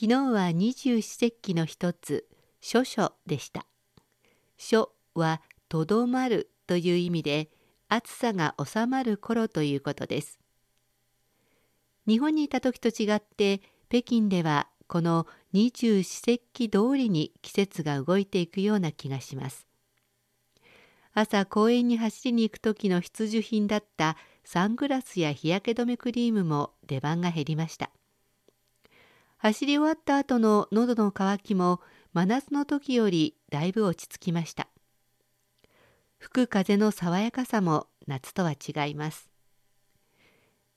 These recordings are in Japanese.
昨日は二十四節気の一つ、諸書でした。書はとどまるという意味で、暑さが収まる頃ということです。日本にいた時と違って北京ではこの二十四節気通りに季節が動いていくような気がします。朝公園に走りに行く時の必需品だったサングラスや日焼け止めクリームも出番が減りました。走り終わった後の喉の渇きも真夏の時よりだいぶ落ち着きました。吹く風の爽やかさも夏とは違います。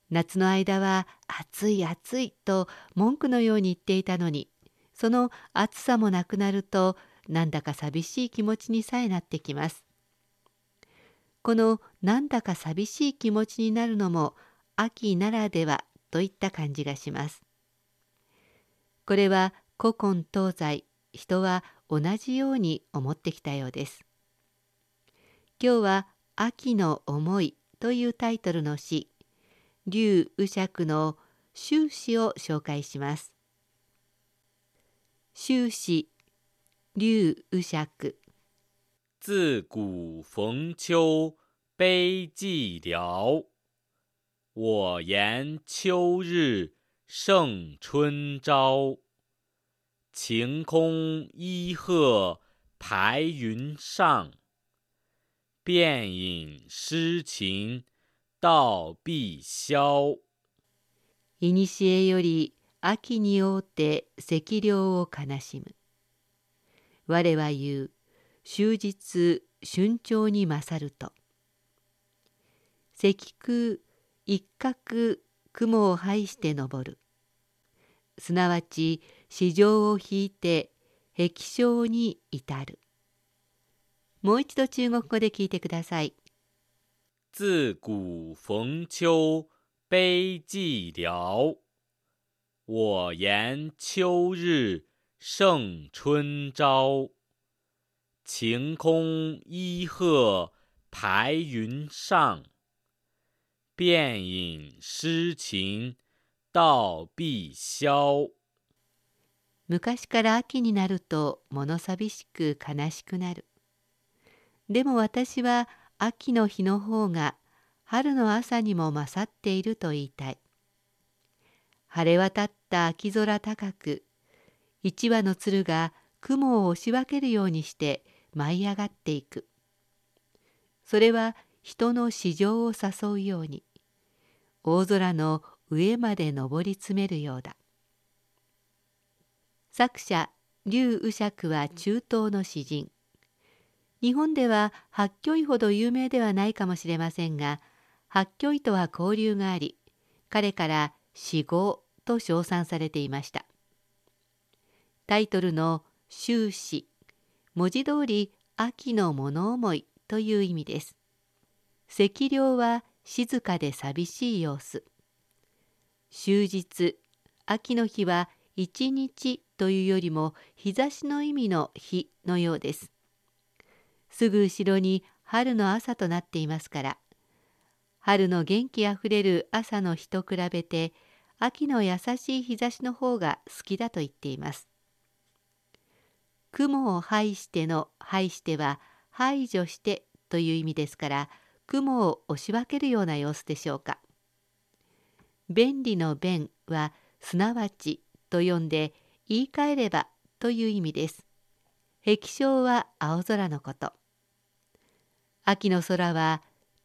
夏の間は暑い暑いと文句のように言っていたのに、その暑さもなくなるとなんだか寂しい気持ちにさえなってきます。このなんだか寂しい気持ちになるのも秋ならではといった感じがします。これは古今東西人は同じように思ってきたようです。今日は「秋の思い」というタイトルの詩劉宇釈の終始を紹介します。終始劉宇釈自古逢秋悲寂寥，我言秋日胜春朝。晴空一鹤排云上，便引诗情。道必消。いにしえより秋におうて赤涼を悲しむ。我は言う、終日春潮に勝ると。赤空一角雲を排して登る。すなわち市場を引いて壁章に至る。もう一度中国語で聞いてください。自古逢秋悲寂寥，我言秋日胜春朝。晴空一鹤排云上，便引诗情道必消。昔から秋になると物寂しく悲しくなる。でも私は秋の日の方が春の朝にも勝っていると言いたい。晴れ渡った秋空高く、一羽の鶴が雲を押し分けるようにして舞い上がっていく。それは人の市場を誘うように、大空の上まで登り詰めるようだ。作者、劉宇釈は中東の詩人。日本では八居医ほど有名ではないかもしれませんが八居医とは交流があり彼から死後と称賛されていましたタイトルの「終始」文字通り秋の物思いという意味です赤涼は静かで寂しい様子終日秋の日は一日というよりも日差しの意味の日のようですすぐ後ろに春の朝となっていますから春の元気あふれる朝の日と比べて秋の優しい日差しの方が好きだと言っています。雲を排しての排しては排除してという意味ですから雲を押し分けるような様子でしょうか。便利の便はすなわちと読んで言い換えればという意味です。壁章は青空のこと。秋の空は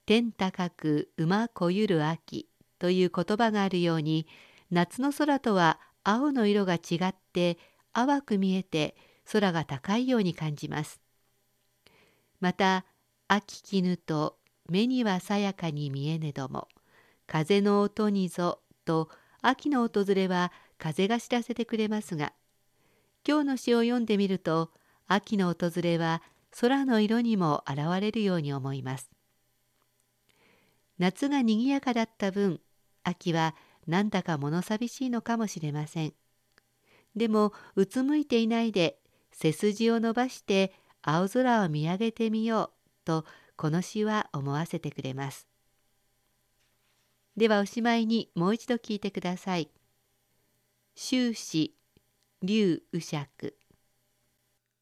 天高く馬こゆる秋という言葉があるように夏の空とは青の色が違って淡く見えて空が高いように感じます。また秋絹と目にはさやかに見えねども風の音にぞと秋の訪れは風が知らせてくれますが今日の詩を読んでみると秋の訪れは空の色にも現れるように思います。夏が賑やかだった分、秋はなんだか物寂しいのかもしれません。でも、うつむいていないで、背筋を伸ばして青空を見上げてみようと、この詩は思わせてくれます。ではおしまいにもう一度聞いてください。終始、劉宇尺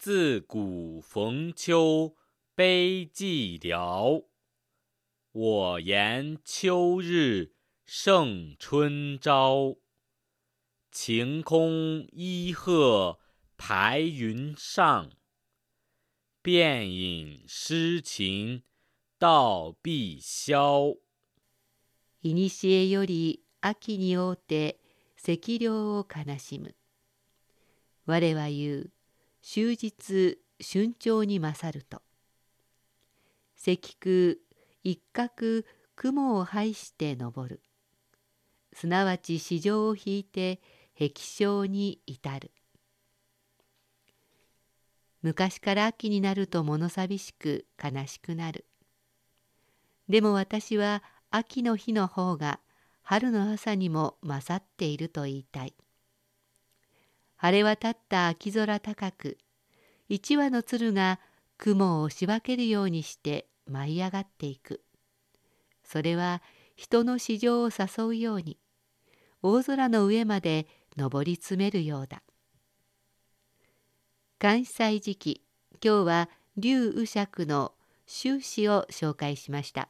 自古逢秋悲寂寥，我言秋日胜春朝。晴空一鹤排云上，便引诗情到碧霄。いにしえより秋におうて赤涼を悲しむ。我は言う、終日春潮に勝ると。石空一角雲を排して登る。すなわち市場を引いて壁症に至る。昔から秋になると物寂しく悲しくなる。でも私は秋の日の方が春の朝にも勝っていると言いたい。晴れ渡った秋空高く一羽の鶴が雲を押し分けるようにして舞い上がっていく。それは人の市場を誘うように大空の上まで登り詰めるようだ。関西時期今日は劉宇尺の終始を紹介しました。